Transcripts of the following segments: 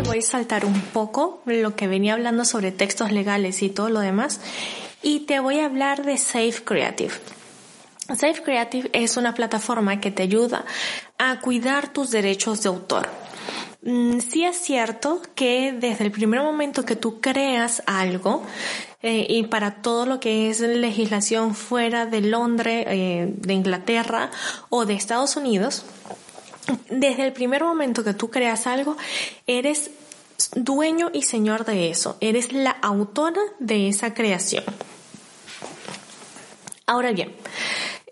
voy a saltar un poco lo que venía hablando sobre textos legales y todo lo demás y te voy a hablar de Safe Creative. Safe Creative es una plataforma que te ayuda a cuidar tus derechos de autor. Mm, sí es cierto que desde el primer momento que tú creas algo, eh, y para todo lo que es legislación fuera de Londres, eh, de Inglaterra o de Estados Unidos, desde el primer momento que tú creas algo, eres dueño y señor de eso, eres la autora de esa creación. Ahora bien,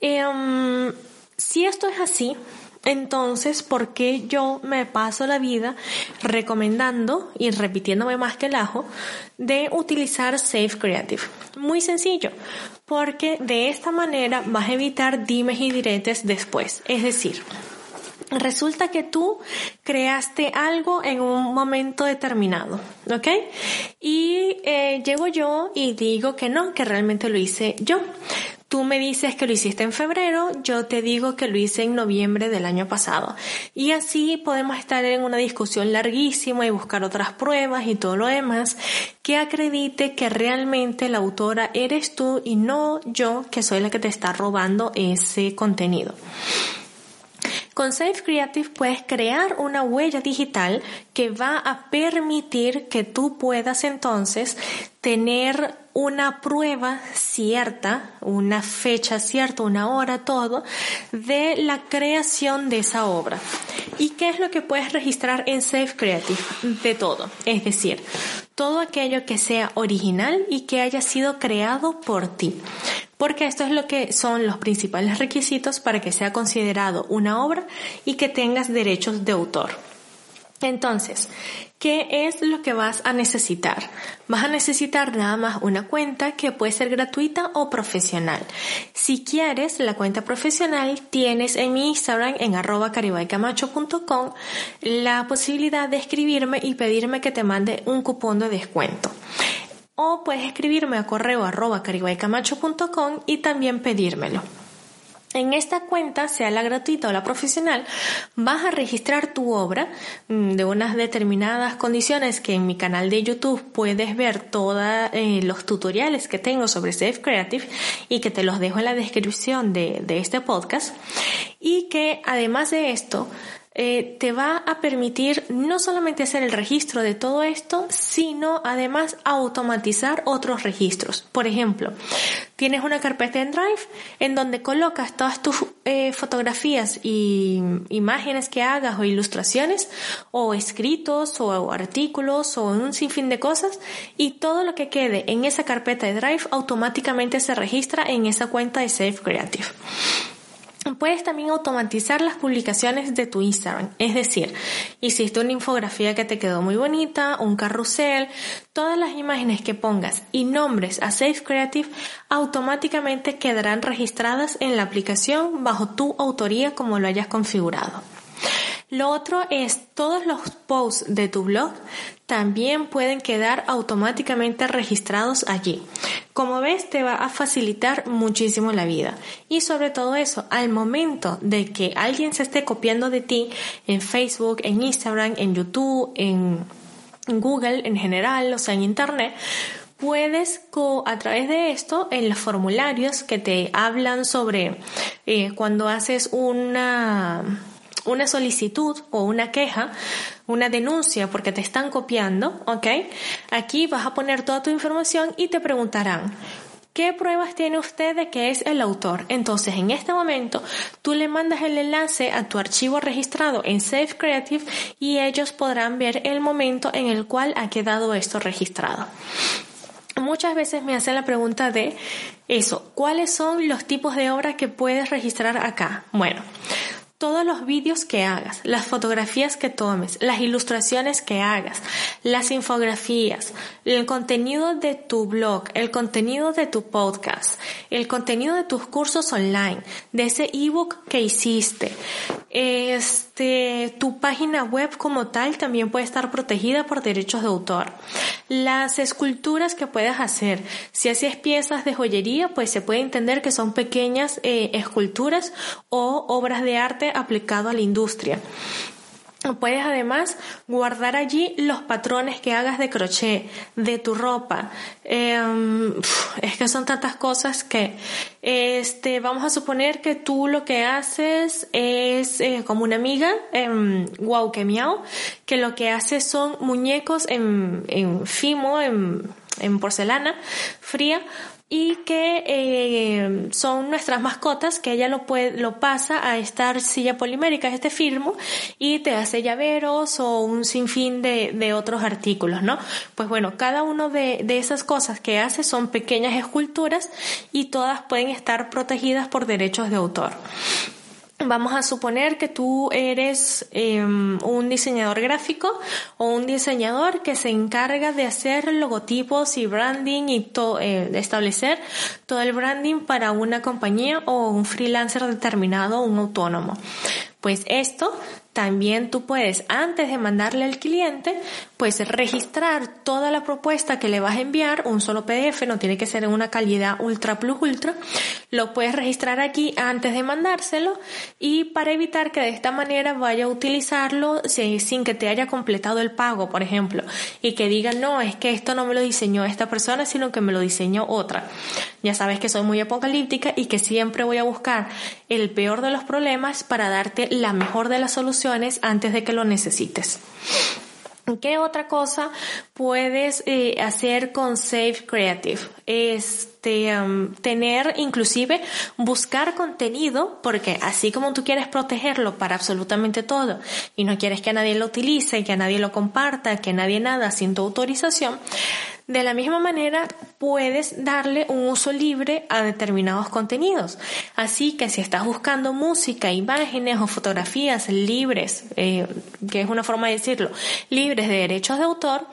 em, si esto es así, entonces, ¿por qué yo me paso la vida recomendando y repitiéndome más que el ajo de utilizar Safe Creative? Muy sencillo, porque de esta manera vas a evitar dimes y diretes después. Es decir, Resulta que tú creaste algo en un momento determinado, ¿ok? Y eh, llego yo y digo que no, que realmente lo hice yo. Tú me dices que lo hiciste en febrero, yo te digo que lo hice en noviembre del año pasado. Y así podemos estar en una discusión larguísima y buscar otras pruebas y todo lo demás que acredite que realmente la autora eres tú y no yo que soy la que te está robando ese contenido. Con Safe Creative puedes crear una huella digital que va a permitir que tú puedas entonces tener una prueba cierta, una fecha cierta, una hora, todo, de la creación de esa obra. ¿Y qué es lo que puedes registrar en Safe Creative? De todo. Es decir, todo aquello que sea original y que haya sido creado por ti porque esto es lo que son los principales requisitos para que sea considerado una obra y que tengas derechos de autor. Entonces, ¿qué es lo que vas a necesitar? Vas a necesitar nada más una cuenta que puede ser gratuita o profesional. Si quieres la cuenta profesional, tienes en mi Instagram en arroba caribaycamacho.com la posibilidad de escribirme y pedirme que te mande un cupón de descuento o puedes escribirme a correo arroba caribaycamacho.com y también pedírmelo. En esta cuenta, sea la gratuita o la profesional, vas a registrar tu obra mm, de unas determinadas condiciones que en mi canal de YouTube puedes ver todos eh, los tutoriales que tengo sobre Safe Creative y que te los dejo en la descripción de, de este podcast. Y que además de esto, eh, te va a permitir no solamente hacer el registro de todo esto, sino además automatizar otros registros. Por ejemplo, tienes una carpeta en Drive en donde colocas todas tus eh, fotografías y imágenes que hagas o ilustraciones o escritos o artículos o un sinfín de cosas y todo lo que quede en esa carpeta de Drive automáticamente se registra en esa cuenta de Safe Creative. Puedes también automatizar las publicaciones de tu Instagram, es decir, hiciste una infografía que te quedó muy bonita, un carrusel, todas las imágenes que pongas y nombres a Safe Creative automáticamente quedarán registradas en la aplicación bajo tu autoría como lo hayas configurado. Lo otro es todos los posts de tu blog también pueden quedar automáticamente registrados allí. Como ves, te va a facilitar muchísimo la vida. Y sobre todo eso, al momento de que alguien se esté copiando de ti en Facebook, en Instagram, en YouTube, en, Google en general, o sea, en Internet, puedes a través de esto en los formularios que te hablan sobre eh, cuando haces una una solicitud o una queja, una denuncia porque te están copiando, ¿ok? Aquí vas a poner toda tu información y te preguntarán, ¿Qué pruebas tiene usted de que es el autor? Entonces, en este momento, tú le mandas el enlace a tu archivo registrado en Safe Creative y ellos podrán ver el momento en el cual ha quedado esto registrado. Muchas veces me hacen la pregunta de eso, ¿cuáles son los tipos de obras que puedes registrar acá? Bueno, todos los vídeos que hagas, las fotografías que tomes, las ilustraciones que hagas, las infografías, el contenido de tu blog, el contenido de tu podcast, el contenido de tus cursos online, de ese ebook que hiciste, este, tu página web como tal también puede estar protegida por derechos de autor. Las esculturas que puedes hacer, si haces piezas de joyería, pues se puede entender que son pequeñas eh, esculturas o obras de arte aplicado a la industria. Puedes además guardar allí los patrones que hagas de crochet, de tu ropa. Em, es que son tantas cosas que, este, vamos a suponer que tú lo que haces es eh, como una amiga, en wow que miau, que lo que hace son muñecos en, en fimo, en, en porcelana fría y que eh, son nuestras mascotas que ella lo puede lo pasa a esta silla polimérica este firmo y te hace llaveros o un sinfín de, de otros artículos no pues bueno cada uno de, de esas cosas que hace son pequeñas esculturas y todas pueden estar protegidas por derechos de autor Vamos a suponer que tú eres em, un diseñador gráfico o un diseñador que se encarga de hacer logotipos y branding y eh, de establecer todo el branding para una compañía o un freelancer determinado, un autónomo. Pues esto también tú puedes, antes de mandarle al cliente, pues registrar toda la propuesta que le vas a enviar, un solo PDF, no tiene que ser una calidad ultra plus ultra, lo puedes registrar aquí antes de mandárselo y para evitar que de esta manera vaya a utilizarlo sin que te haya completado el pago, por ejemplo, y que diga, no, es que esto no me lo diseñó esta persona, sino que me lo diseñó otra. Ya sabes que soy muy apocalíptica y que siempre voy a buscar el peor de los problemas para darte la mejor de las soluciones antes de que lo necesites. ¿Qué otra cosa puedes eh, hacer con Safe Creative? Este, tener, inclusive, buscar contenido, porque así como tú quieres protegerlo para absolutamente todo y no quieres que nadie lo utilice, que nadie lo comparta, que nadie nada sin tu autorización, de la misma manera, puedes darle un uso libre a determinados contenidos. Así que si estás buscando música, imágenes o fotografías libres, eh, que es una forma de decirlo, libres de derechos de autor,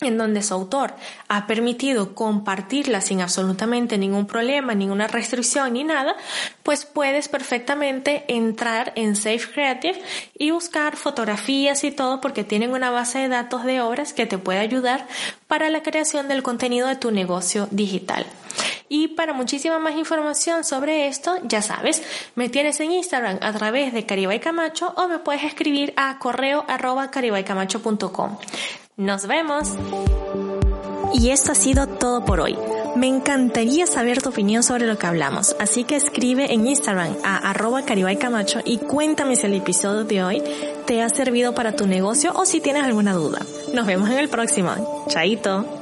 en donde su autor ha permitido compartirla sin absolutamente ningún problema, ninguna restricción ni nada, pues puedes perfectamente entrar en Safe Creative y buscar fotografías y todo porque tienen una base de datos de obras que te puede ayudar para la creación del contenido de tu negocio digital. Y para muchísima más información sobre esto, ya sabes, me tienes en Instagram a través de Caribay Camacho o me puedes escribir a correo arroba caribaycamacho.com. Nos vemos. Y esto ha sido todo por hoy. Me encantaría saber tu opinión sobre lo que hablamos, así que escribe en Instagram a arroba y cuéntame si el episodio de hoy te ha servido para tu negocio o si tienes alguna duda. Nos vemos en el próximo. Chaito.